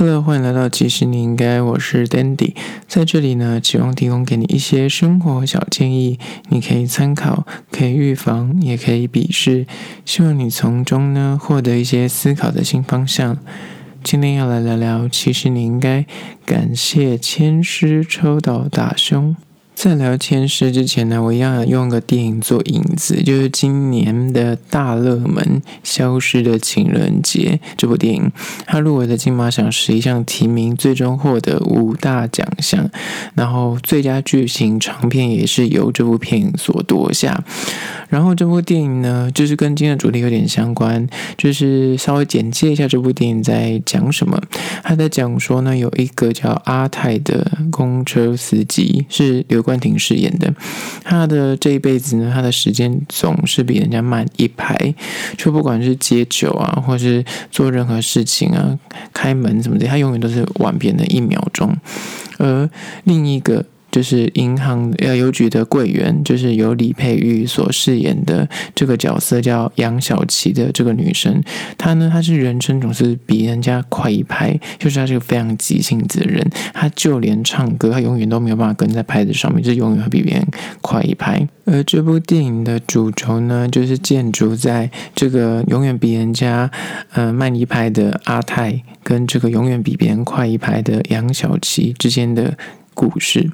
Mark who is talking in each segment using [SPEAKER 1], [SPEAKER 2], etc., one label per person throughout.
[SPEAKER 1] 各位欢迎来到其实你应该，我是 Dandy，在这里呢，希望提供给你一些生活小建议，你可以参考，可以预防，也可以鄙视，希望你从中呢获得一些思考的新方向。今天要来聊聊，其实你应该感谢千师抽到大凶。在聊签诗之前呢，我一样用个电影做引子，就是今年的大热门《消失的情人节》这部电影，它入围了金马奖十一项提名，最终获得五大奖项，然后最佳剧情长片也是由这部片影所夺下。然后这部电影呢，就是跟今天的主题有点相关，就是稍微简介一下这部电影在讲什么。他在讲说呢，有一个叫阿泰的公车司机，是刘关婷饰演的。他的这一辈子呢，他的时间总是比人家慢一拍，就不管是接酒啊，或是做任何事情啊，开门什么的，他永远都是晚别人一秒钟。而另一个。就是银行呃邮局的柜员，就是由李佩玉所饰演的这个角色叫杨小琪的这个女生，她呢，她是人生总是比人家快一拍，就是她是个非常急性子的人，她就连唱歌，她永远都没有办法跟在拍子上面，就是永远会比别人快一拍。而这部电影的主轴呢，就是建筑在这个永远比人家呃慢一拍的阿泰，跟这个永远比别人快一拍的杨小琪之间的。故事，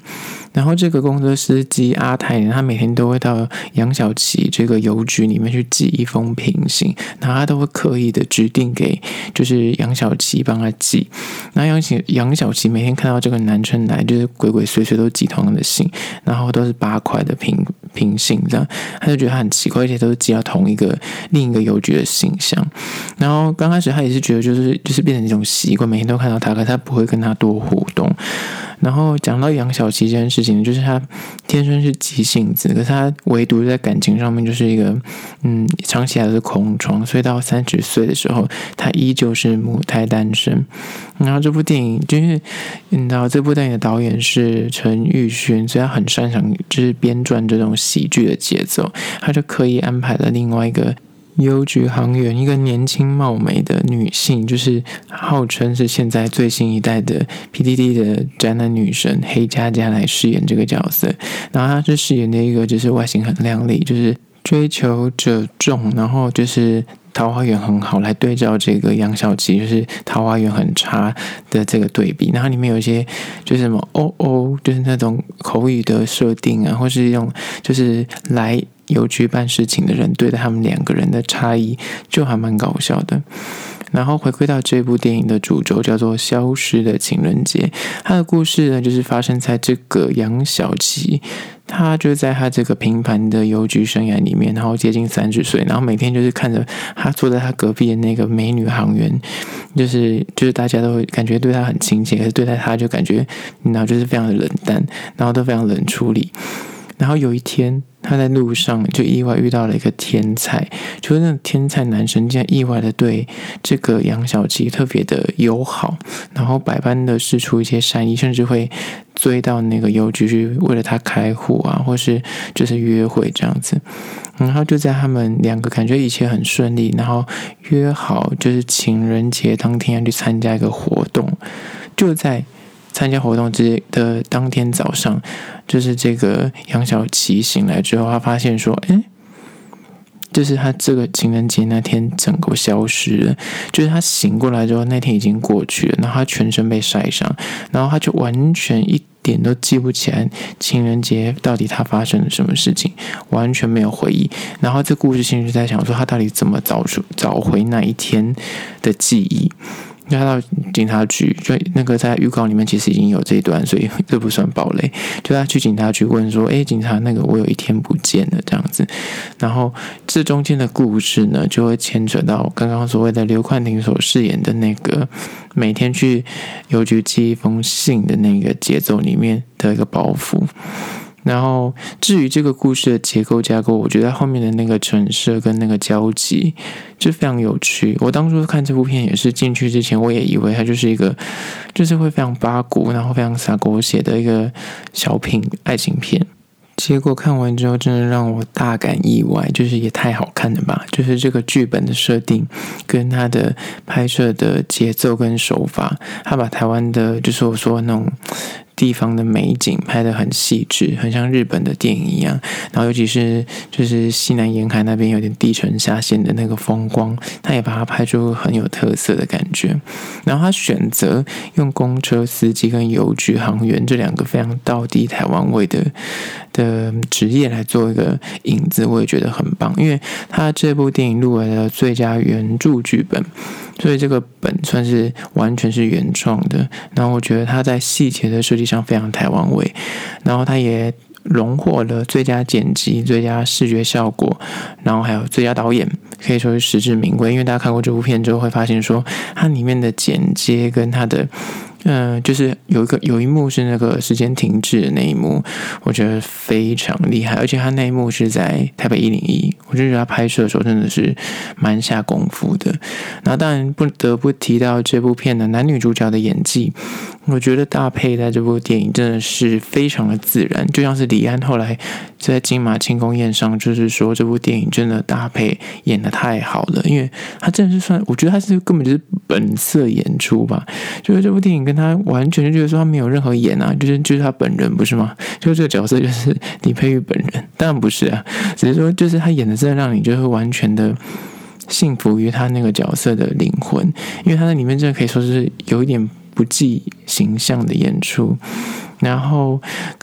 [SPEAKER 1] 然后这个公车司机阿泰，他每天都会到杨小琪这个邮局里面去寄一封平信，然后他都会刻意的指定给就是杨小琪帮他寄。那杨小杨小琪每天看到这个男生来，就是鬼鬼祟祟都寄同样的信，然后都是八块的平平信，这样他就觉得很奇怪，而且都是寄到同一个另一个邮局的信箱。然后刚开始他也是觉得就是就是变成一种习惯，每天都看到他，可他不会跟他多互动。然后讲到杨小琪这件事情，就是他天生是急性子，可是他唯独在感情上面就是一个，嗯，长期来的是空窗，所以到三十岁的时候，他依旧是母胎单身。然后这部电影就是，你知道这部电影的导演是陈玉勋，所以他很擅长就是编撰这种喜剧的节奏，他就刻意安排了另外一个。邮局行员，一个年轻貌美的女性，就是号称是现在最新一代的 PDD 的宅男女神黑佳佳来饰演这个角色。然后她是饰演的一个，就是外形很靓丽，就是追求者众，然后就是桃花源很好，来对照这个杨小琪，就是桃花源很差的这个对比。然后里面有一些就是什么哦哦，就是那种口语的设定啊，或是用就是来。邮局办事情的人对待他们两个人的差异就还蛮搞笑的。然后回归到这部电影的主轴，叫做《消失的情人节》。它的故事呢，就是发生在这个杨小琪，他就在他这个平凡的邮局生涯里面，然后接近三十岁，然后每天就是看着他坐在他隔壁的那个美女行员，就是就是大家都会感觉对他很亲切，可是对待他就感觉，然后就是非常的冷淡，然后都非常冷处理。然后有一天，他在路上就意外遇到了一个天才，就是那个天才男生竟然意外的对这个杨小琪特别的友好，然后百般的释出一些善意，甚至会追到那个邮局去为了他开户啊，或是就是约会这样子。然后就在他们两个感觉一切很顺利，然后约好就是情人节当天要去参加一个活动，就在。参加活动之的当天早上，就是这个杨小琪醒来之后，他发现说：“哎，就是他这个情人节那天整个消失了。就是他醒过来之后，那天已经过去了，然后他全身被晒伤，然后他就完全一点都记不起来情人节到底他发生了什么事情，完全没有回忆。然后这故事其实在想说，他到底怎么找出找回那一天的记忆。”他到警察局，就那个在预告里面其实已经有这一段，所以 这不算暴雷。就他去警察局问说：“哎，警察，那个我有一天不见了，这样子。”然后这中间的故事呢，就会牵扯到刚刚所谓的刘冠廷所饰演的那个每天去邮局寄一封信的那个节奏里面的一个包袱。然后，至于这个故事的结构架构，我觉得后面的那个陈设跟那个交集就非常有趣。我当初看这部片也是进去之前，我也以为它就是一个，就是会非常八股，然后非常洒狗血的一个小品爱情片。结果看完之后，真的让我大感意外，就是也太好看了吧！就是这个剧本的设定，跟他的拍摄的节奏跟手法，他把台湾的，就是我说那种。地方的美景拍得很细致，很像日本的电影一样。然后尤其是就是西南沿海那边有点地沉下陷的那个风光，他也把它拍出很有特色的感觉。然后他选择用公车司机跟邮局行员这两个非常道地台湾味的的职业来做一个影子，我也觉得很棒。因为他这部电影入围了最佳原著剧本。所以这个本算是完全是原创的，然后我觉得它在细节的设计上非常台湾味，然后它也荣获了最佳剪辑、最佳视觉效果，然后还有最佳导演，可以说是实至名归。因为大家看过这部片之后会发现，说它里面的剪接跟它的。嗯、就是有一个有一幕是那个时间停滞的那一幕，我觉得非常厉害，而且他那一幕是在台北一零一，我就觉得他拍摄的时候真的是蛮下功夫的。然后当然不得不提到这部片的男女主角的演技，我觉得搭配在这部电影真的是非常的自然，就像是李安后来在金马庆功宴上就是说，这部电影真的搭配演得太好了，因为他真的是算，我觉得他是根本就是本色演出吧，就是这部电影跟。他完全就觉得说他没有任何演啊，就是就是他本人不是吗？就这个角色就是李佩玉本人，当然不是啊，只是说就是他演的真的让你就是完全的信服于他那个角色的灵魂，因为他在里面真的可以说是有一点不计形象的演出。然后，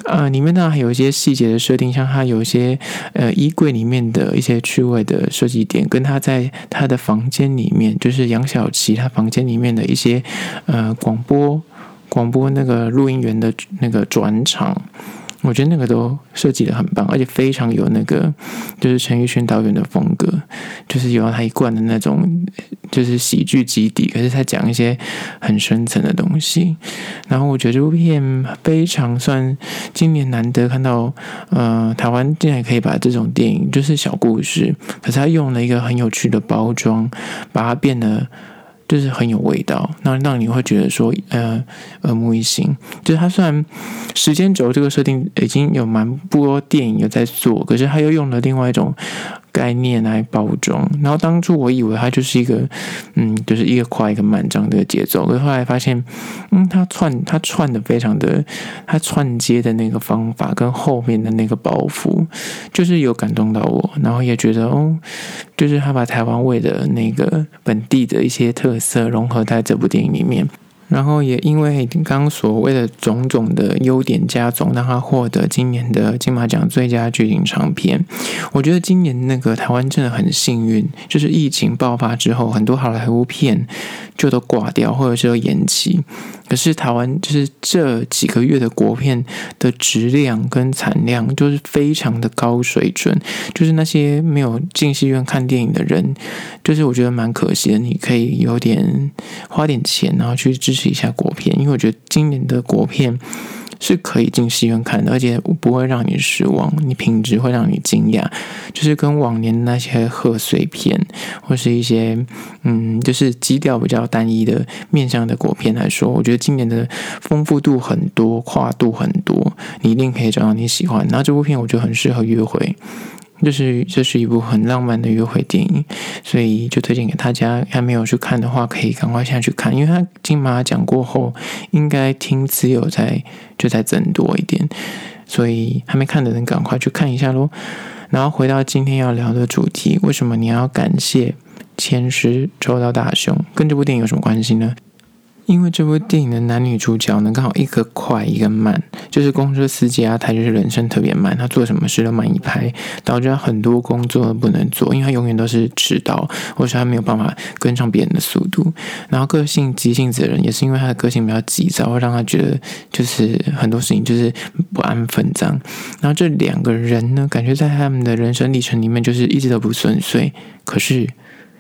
[SPEAKER 1] 呃，里面呢还有一些细节的设定，像他有一些呃衣柜里面的一些趣味的设计点，跟他在他的房间里面，就是杨小琪他房间里面的一些呃广播广播那个录音员的那个转场。我觉得那个都设计得很棒，而且非常有那个，就是陈玉勋导演的风格，就是有他一贯的那种，就是喜剧基底，可是他讲一些很深层的东西。然后我觉得这部片非常算今年难得看到，呃，台湾竟然可以把这种电影，就是小故事，可是他用了一个很有趣的包装，把它变得。就是很有味道，那让你会觉得说，呃，耳目一新。就是它虽然时间轴这个设定已经有蛮多电影有在做，可是它又用了另外一种。概念来包装，然后当初我以为它就是一个，嗯，就是一个快一个慢这样的节奏，可是后来发现，嗯，它串它串的非常的，它串接的那个方法跟后面的那个包袱，就是有感动到我，然后也觉得哦，就是他把台湾味的那个本地的一些特色融合在这部电影里面。然后也因为刚刚所谓的种种的优点加总，让他获得今年的金马奖最佳剧情长片。我觉得今年那个台湾真的很幸运，就是疫情爆发之后，很多好莱坞片就都挂掉，或者是延期。可是台湾就是这几个月的国片的质量跟产量，就是非常的高水准。就是那些没有进戏院看电影的人，就是我觉得蛮可惜的。你可以有点花点钱，然后去支持一下国片，因为我觉得今年的国片。是可以进戏院看的，而且不会让你失望，你品质会让你惊讶。就是跟往年那些贺岁片或是一些嗯，就是基调比较单一的面向的国片来说，我觉得今年的丰富度很多，跨度很多，你一定可以找到你喜欢。然后这部片我觉得很适合约会。就是这是一部很浪漫的约会电影，所以就推荐给大家。还没有去看的话，可以赶快下去看，因为他金马奖过后，应该听持有在就在增多一点，所以还没看的人赶快去看一下喽。然后回到今天要聊的主题，为什么你要感谢签诗抽到大熊？跟这部电影有什么关系呢？因为这部电影的男女主角呢，刚好一个快一个慢，就是公车司机啊，他就是人生特别慢，他做什么事都慢一拍，导致他很多工作都不能做，因为他永远都是迟到，或者他没有办法跟上别人的速度。然后个性急性子的人，也是因为他的个性比较急躁，会让他觉得就是很多事情就是不安分这样。然后这两个人呢，感觉在他们的人生历程里面，就是一直都不顺遂，可是。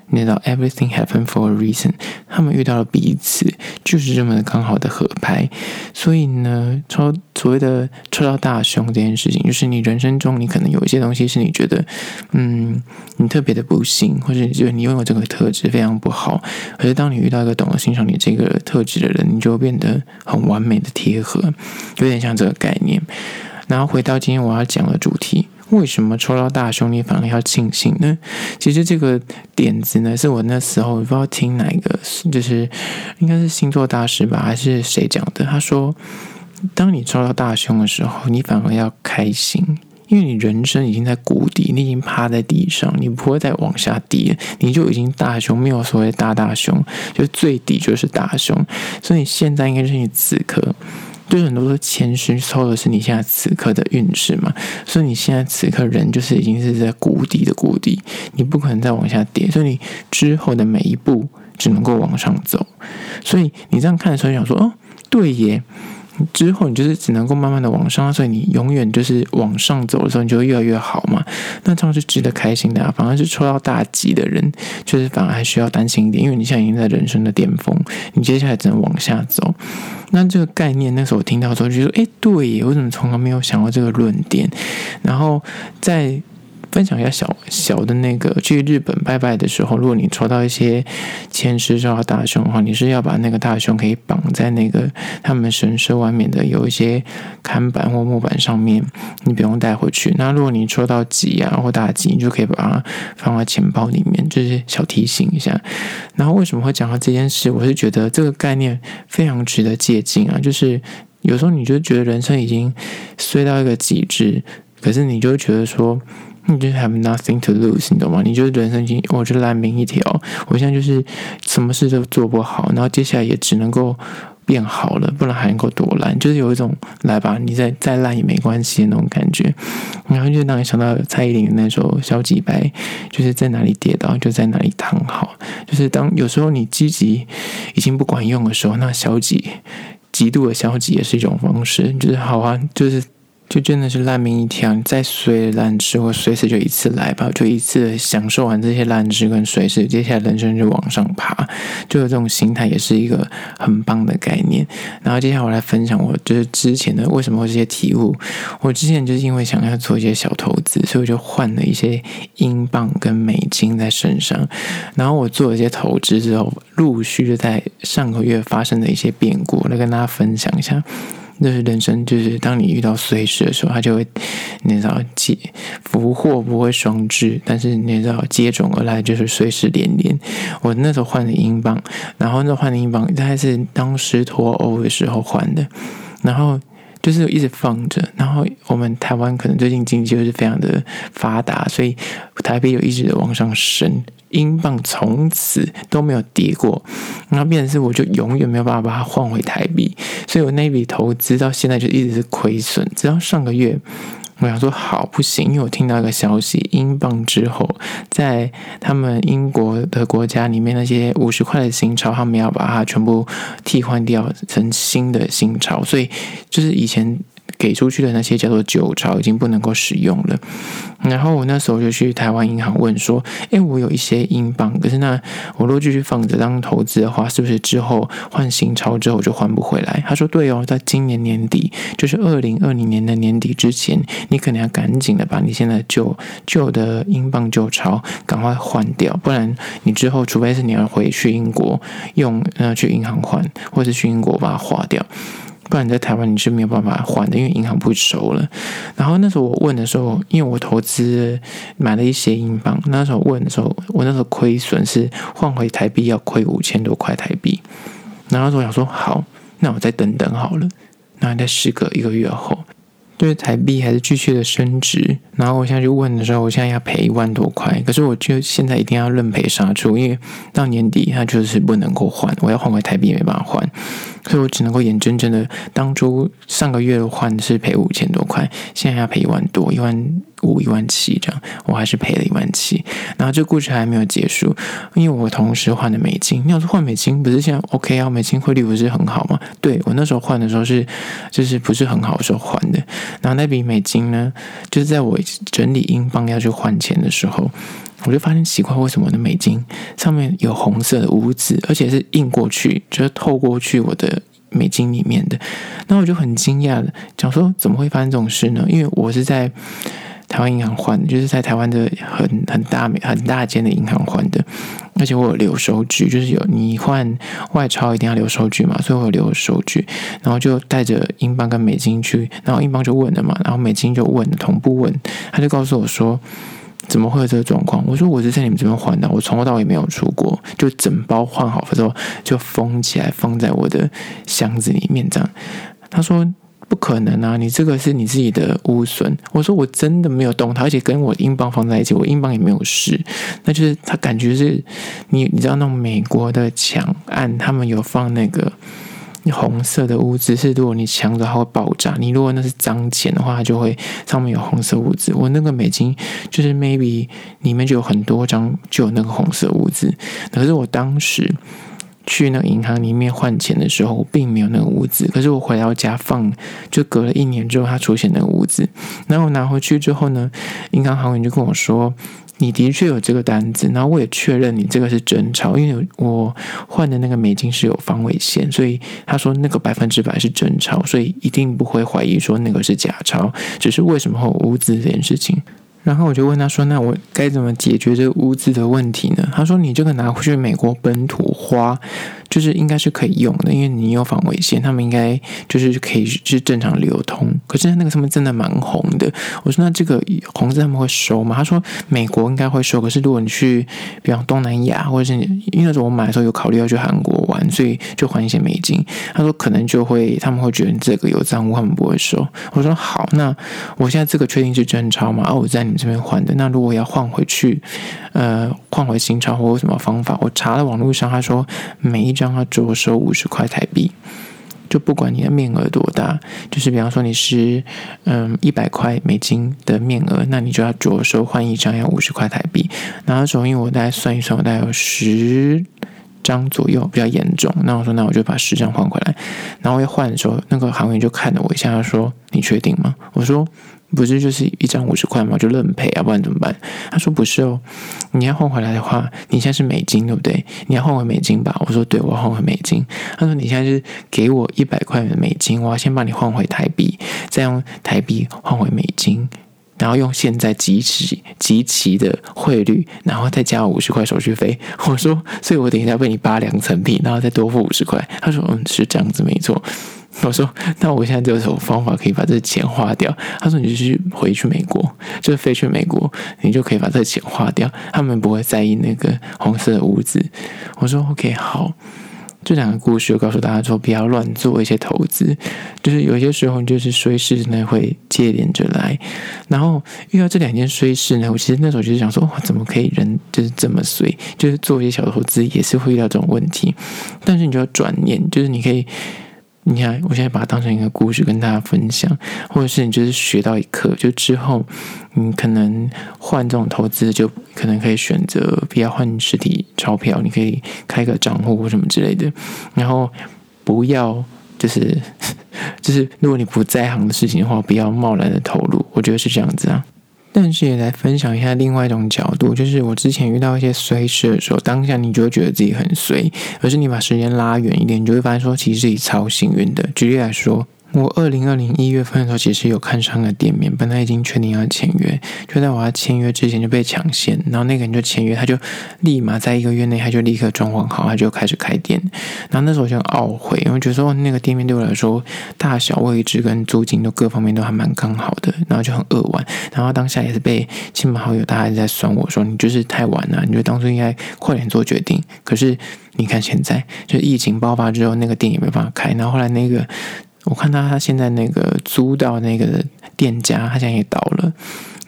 [SPEAKER 1] 你知道 everything happened for a reason，他们遇到了彼此，就是这么的刚好的合拍。所以呢，抽所谓的抽到大凶这件事情，就是你人生中你可能有一些东西是你觉得，嗯，你特别的不幸，或者你觉得你拥有这个特质非常不好。可是当你遇到一个懂得欣赏你这个特质的人，你就会变得很完美的贴合，有点像这个概念。然后回到今天我要讲的主题，为什么抽到大凶你反而要庆幸呢？其实这个点子呢，是我那时候不知道听哪一个，就是应该是星座大师吧，还是谁讲的？他说，当你抽到大凶的时候，你反而要开心。因为你人生已经在谷底，你已经趴在地上，你不会再往下跌，你就已经大凶，没有所谓大大凶，就最底就是大凶。所以现在应该是你此刻，就是很多的前世抽的是你现在此刻的运势嘛。所以你现在此刻人就是已经是在谷底的谷底，你不可能再往下跌，所以你之后的每一步只能够往上走。所以你这样看的时候，想说哦，对耶。之后你就是只能够慢慢的往上，所以你永远就是往上走的时候，你就会越来越好嘛。那这样是值得开心的啊。反而是抽到大吉的人，就是反而还需要担心一点，因为你现在已经在人生的巅峰，你接下来只能往下走。那这个概念，那时候我听到的时候就说：“诶，对耶，我怎么从来没有想过这个论点？”然后在。分享一下小小的那个去日本拜拜的时候，如果你抽到一些前世抽到大胸的话，你是要把那个大胸可以绑在那个他们神社外面的有一些看板或木板上面，你不用带回去。那如果你抽到吉啊或大吉，你就可以把它放在钱包里面，就是小提醒一下。然后为什么会讲到这件事？我是觉得这个概念非常值得借鉴啊，就是有时候你就觉得人生已经衰到一个极致，可是你就觉得说。你就 have nothing to lose，你懂吗？你就是人生已经，我就烂命一条。我现在就是什么事都做不好，然后接下来也只能够变好了，不然还能够多烂。就是有一种来吧，你再再烂也没关系的那种感觉。然后就让你想到蔡依林的那首《消极白》，就是在哪里跌倒就在哪里躺好。就是当有时候你积极已经不管用的时候，那消极极度的消极也是一种方式。就是好啊，就是。就真的是烂命一条，你再随烂吃或随时就一次来吧，就一次享受完这些烂吃跟随时，接下来人生就往上爬，就有这种心态也是一个很棒的概念。然后接下来我来分享，我就是之前的为什么会这些体悟。我之前就是因为想要做一些小投资，所以我就换了一些英镑跟美金在身上。然后我做了一些投资之后，陆续就在上个月发生的一些变故，来跟大家分享一下。就是人生，就是当你遇到衰事的时候，他就会，你知道接福祸不会双至，但是你知道接踵而来就是衰事连连。我那时候换的英镑，然后那换的英镑它是当时脱欧的时候换的，然后就是一直放着。然后我们台湾可能最近经济就是非常的发达，所以台币有一直的往上升。英镑从此都没有跌过，然后变成是我就永远没有办法把它换回台币，所以我那笔投资到现在就一直是亏损。直到上个月，我想说好不行，因为我听到一个消息，英镑之后在他们英国的国家里面那些五十块的新钞，他们要把它全部替换掉成新的新钞，所以就是以前。给出去的那些叫做旧钞已经不能够使用了，然后我那时候就去台湾银行问说：“诶，我有一些英镑，可是那我如果继续放着当投资的话，是不是之后换新钞之后就换不回来？”他说：“对哦，在今年年底，就是二零二零年的年底之前，你可能要赶紧的把你现在旧旧的英镑旧钞赶快换掉，不然你之后除非是你要回去英国用，呃，去银行换，或者去英国把它花掉。”不然你在台湾你是没有办法换的，因为银行不收了。然后那时候我问的时候，因为我投资买了一些英镑，那时候问的时候，我那时候亏损是换回台币要亏五千多块台币。然后我想说，好，那我再等等好了。然后再时隔一个月后，就是台币还是继续的升值。然后我现在就问的时候，我现在要赔一万多块，可是我就现在一定要认赔杀出，因为到年底它就是不能够换，我要换回台币也没办法换。所以我只能够眼睁睁的，当初上个月换是赔五千多块，现在要赔一万多，一万五、一万七这样，我还是赔了一万七。然后这故事还没有结束，因为我同时换的美金。你要说换美金，不是现在 OK 啊？美金汇率不是很好吗？对，我那时候换的时候是，就是不是很好的时候换的。然后那笔美金呢，就是在我整理英镑要去换钱的时候。我就发现奇怪，为什么我的美金上面有红色的污渍，而且是印过去，就是透过去我的美金里面的。那我就很惊讶的讲说，怎么会发生这种事呢？因为我是在台湾银行换，就是在台湾的很很大很大间的银行换的，而且我有留收据，就是有你换外钞一定要留收据嘛，所以我有留收据，然后就带着英镑跟美金去，然后英镑就问了嘛，然后美金就问，同步问，他就告诉我说。怎么会有这个状况？我说我是在你们这边换的，我从头到尾没有出过，就整包换好之后就封起来，放在我的箱子里面这样。他说不可能啊，你这个是你自己的污损。我说我真的没有动它，而且跟我英镑放在一起，我英镑也没有事。那就是他感觉是你，你知道那种美国的墙案，他们有放那个。红色的污渍是，如果你抢着它会爆炸。你如果那是脏钱的话，就会上面有红色污渍。我那个美金就是 maybe 里面就有很多张就有那个红色污渍。可是我当时去那个银行里面换钱的时候，并没有那个污渍。可是我回到家放，就隔了一年之后，它出现那个污渍。然后我拿回去之后呢，银行行员就跟我说。你的确有这个单子，然后我也确认你这个是真钞，因为我换的那个美金是有防伪线，所以他说那个百分之百是真钞，所以一定不会怀疑说那个是假钞，只是为什么会有污渍这件事情。然后我就问他说：“那我该怎么解决这个污渍的问题呢？”他说：“你这个拿回去美国本土花。”就是应该是可以用的，因为你有防伪线，他们应该就是可以是正常流通。可是那个上面真的蛮红的。我说那这个红字他们会收吗？他说美国应该会收，可是如果你去比方东南亚，或者是因为那时候我买的时候有考虑要去韩国玩，所以就换一些美金。他说可能就会他们会觉得你这个有脏污，他们不会收。我说好，那我现在这个确定是真钞吗？哦，我在你们这边换的。那如果要换回去，呃，换回新钞或有什么方法？我查了网络上，他说每一张。让他着收五十块台币，就不管你的面额多大，就是比方说你是嗯一百块美金的面额，那你就要着收换一张要五十块台币。然后那时候因为我大概算一算，我大概有十张左右，比较严重。那我说那我就把十张换回来。然后要换的时候，那个行员就看了我一下，他说：“你确定吗？”我说。不是就是一张五十块吗？就认赔啊，不然怎么办？他说不是哦，你要换回来的话，你现在是美金对不对？你要换回美金吧？我说对，我要换回美金。他说你现在是给我一百块美金，我要先帮你换回台币，再用台币换回美金，然后用现在即期即期的汇率，然后再加五十块手续费。我说，所以我等一下为你扒两层皮，然后再多付五十块。他说嗯，是这样子没错。我说：“那我现在就有什么方法可以把这钱花掉？”他说：“你就去回去美国，就是飞去美国，你就可以把这钱花掉。他们不会在意那个红色的屋子。”我说：“OK，好。”这两个故事告诉大家说，不要乱做一些投资，就是有些时候就是衰事呢会接连着来。然后遇到这两件衰事呢，我其实那时候就是想说：“哇，怎么可以人就是这么衰？就是做一些小投资也是会遇到这种问题。”但是你就要转念，就是你可以。你看，我现在把它当成一个故事跟大家分享，或者是你就是学到一课，就之后你可能换这种投资，就可能可以选择不要换实体钞票，你可以开个账户或什么之类的，然后不要就是 就是如果你不在行的事情的话，不要贸然的投入，我觉得是这样子啊。但是也来分享一下另外一种角度，就是我之前遇到一些衰事的时候，当下你就会觉得自己很衰，可是你把时间拉远一点，你就会发现说，其实自己超幸运的。举例来说。我二零二零一月份的时候，其实有看上个店面，本来已经确定要签约，就在我要签约之前就被抢先，然后那个人就签约，他就立马在一个月内，他就立刻装潢好，他就开始开店。然后那时候我就懊悔，因为觉得说那个店面对我来说，大小位置跟租金都各方面都还蛮刚好的，然后就很扼腕。然后当下也是被亲朋好友大家在酸我说，你就是太晚了，你就当初应该快点做决定。可是你看现在，就疫情爆发之后，那个店也没办法开，然后后来那个。我看到他现在那个租到那个店家，他现在也倒了，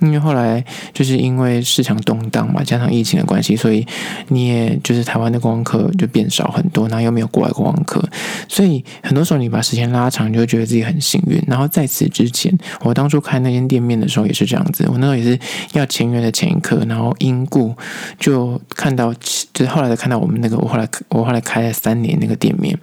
[SPEAKER 1] 因为后来就是因为市场动荡嘛，加上疫情的关系，所以你也就是台湾的观光客就变少很多，然后又没有国外观光客，所以很多时候你把时间拉长，你就会觉得自己很幸运。然后在此之前，我当初开那间店面的时候也是这样子，我那时候也是要签约的前一刻，然后因故就看到，就是后来才看到我们那个我后来我后来开了三年那个店面，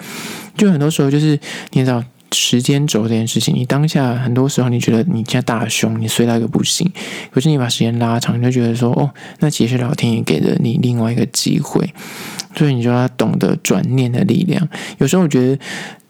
[SPEAKER 1] 就很多时候就是你知道。时间轴这件事情，你当下很多时候你觉得你现在大凶，你衰到一个不行，可是你把时间拉长，你就觉得说，哦，那其实老天爷给了你另外一个机会，所以你就要懂得转念的力量。有时候我觉得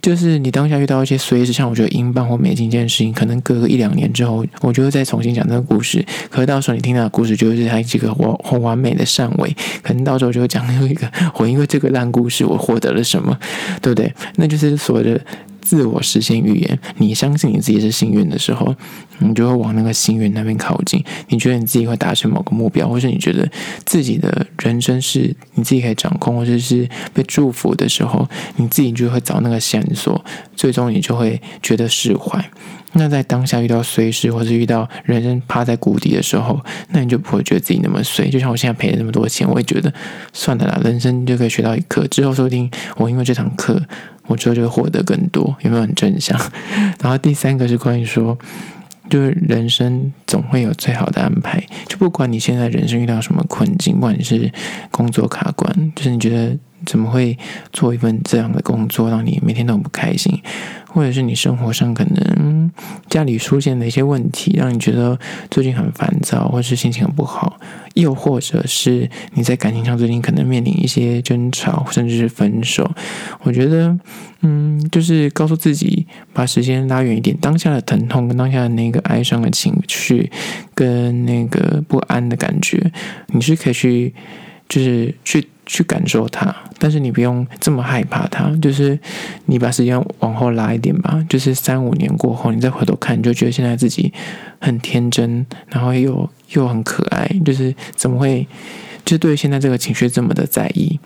[SPEAKER 1] 就是你当下遇到一些随时像我觉得英镑或美金这件事情，可能隔个一两年之后，我就会再重新讲这个故事。可是到时候你听到的故事，就是它这个完很完美的善尾，可能到时候就会讲另一个 我因为这个烂故事我获得了什么，对不对？那就是所谓的。自我实现预言，你相信你自己是幸运的时候，你就会往那个幸运那边靠近。你觉得你自己会达成某个目标，或是你觉得自己的人生是你自己可以掌控，或者是被祝福的时候，你自己就会找那个线索，最终你就会觉得释怀。那在当下遇到衰事，或是遇到人生趴在谷底的时候，那你就不会觉得自己那么衰。就像我现在赔了那么多钱，我会觉得算了啦，人生就可以学到一课。之后说不定我因为这堂课。我之后就会获得更多，有没有很正向？然后第三个是关于说，就是人生总会有最好的安排，就不管你现在人生遇到什么困境，不管你是工作卡关，就是你觉得怎么会做一份这样的工作，让你每天都很不开心。或者是你生活上可能家里出现的一些问题，让你觉得最近很烦躁，或是心情很不好；又或者是你在感情上最近可能面临一些争吵，甚至是分手。我觉得，嗯，就是告诉自己，把时间拉远一点，当下的疼痛跟当下的那个哀伤的情绪，跟那个不安的感觉，你是可以去，就是去。去感受它，但是你不用这么害怕它。就是你把时间往后拉一点吧，就是三五年过后，你再回头看，你就觉得现在自己很天真，然后又又很可爱。就是怎么会，就对现在这个情绪这么的在意？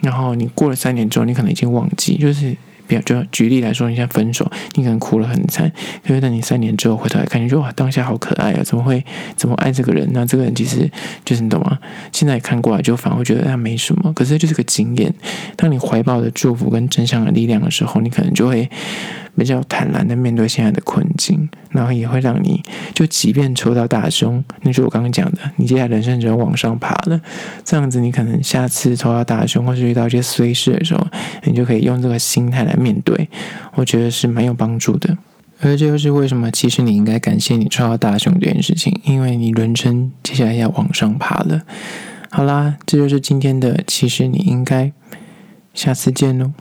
[SPEAKER 1] 然后你过了三年之后，你可能已经忘记，就是。比如，就举例来说，你现在分手，你可能哭了很惨，可是等你三年之后回头来看，你说哇，当下好可爱啊，怎么会怎么爱这个人？那这个人其实就是你懂吗？现在看过来，就反而觉得他没什么，可是就是个经验。当你怀抱着祝福跟真相的力量的时候，你可能就会。比较坦然的面对现在的困境，然后也会让你就即便抽到大凶，那就是我刚刚讲的，你接下来人生只要往上爬了，这样子你可能下次抽到大凶或是遇到一些衰事的时候，你就可以用这个心态来面对，我觉得是蛮有帮助的。而这就是为什么其实你应该感谢你抽到大凶这件事情，因为你人生接下来要往上爬了。好啦，这就是今天的，其实你应该，下次见喽。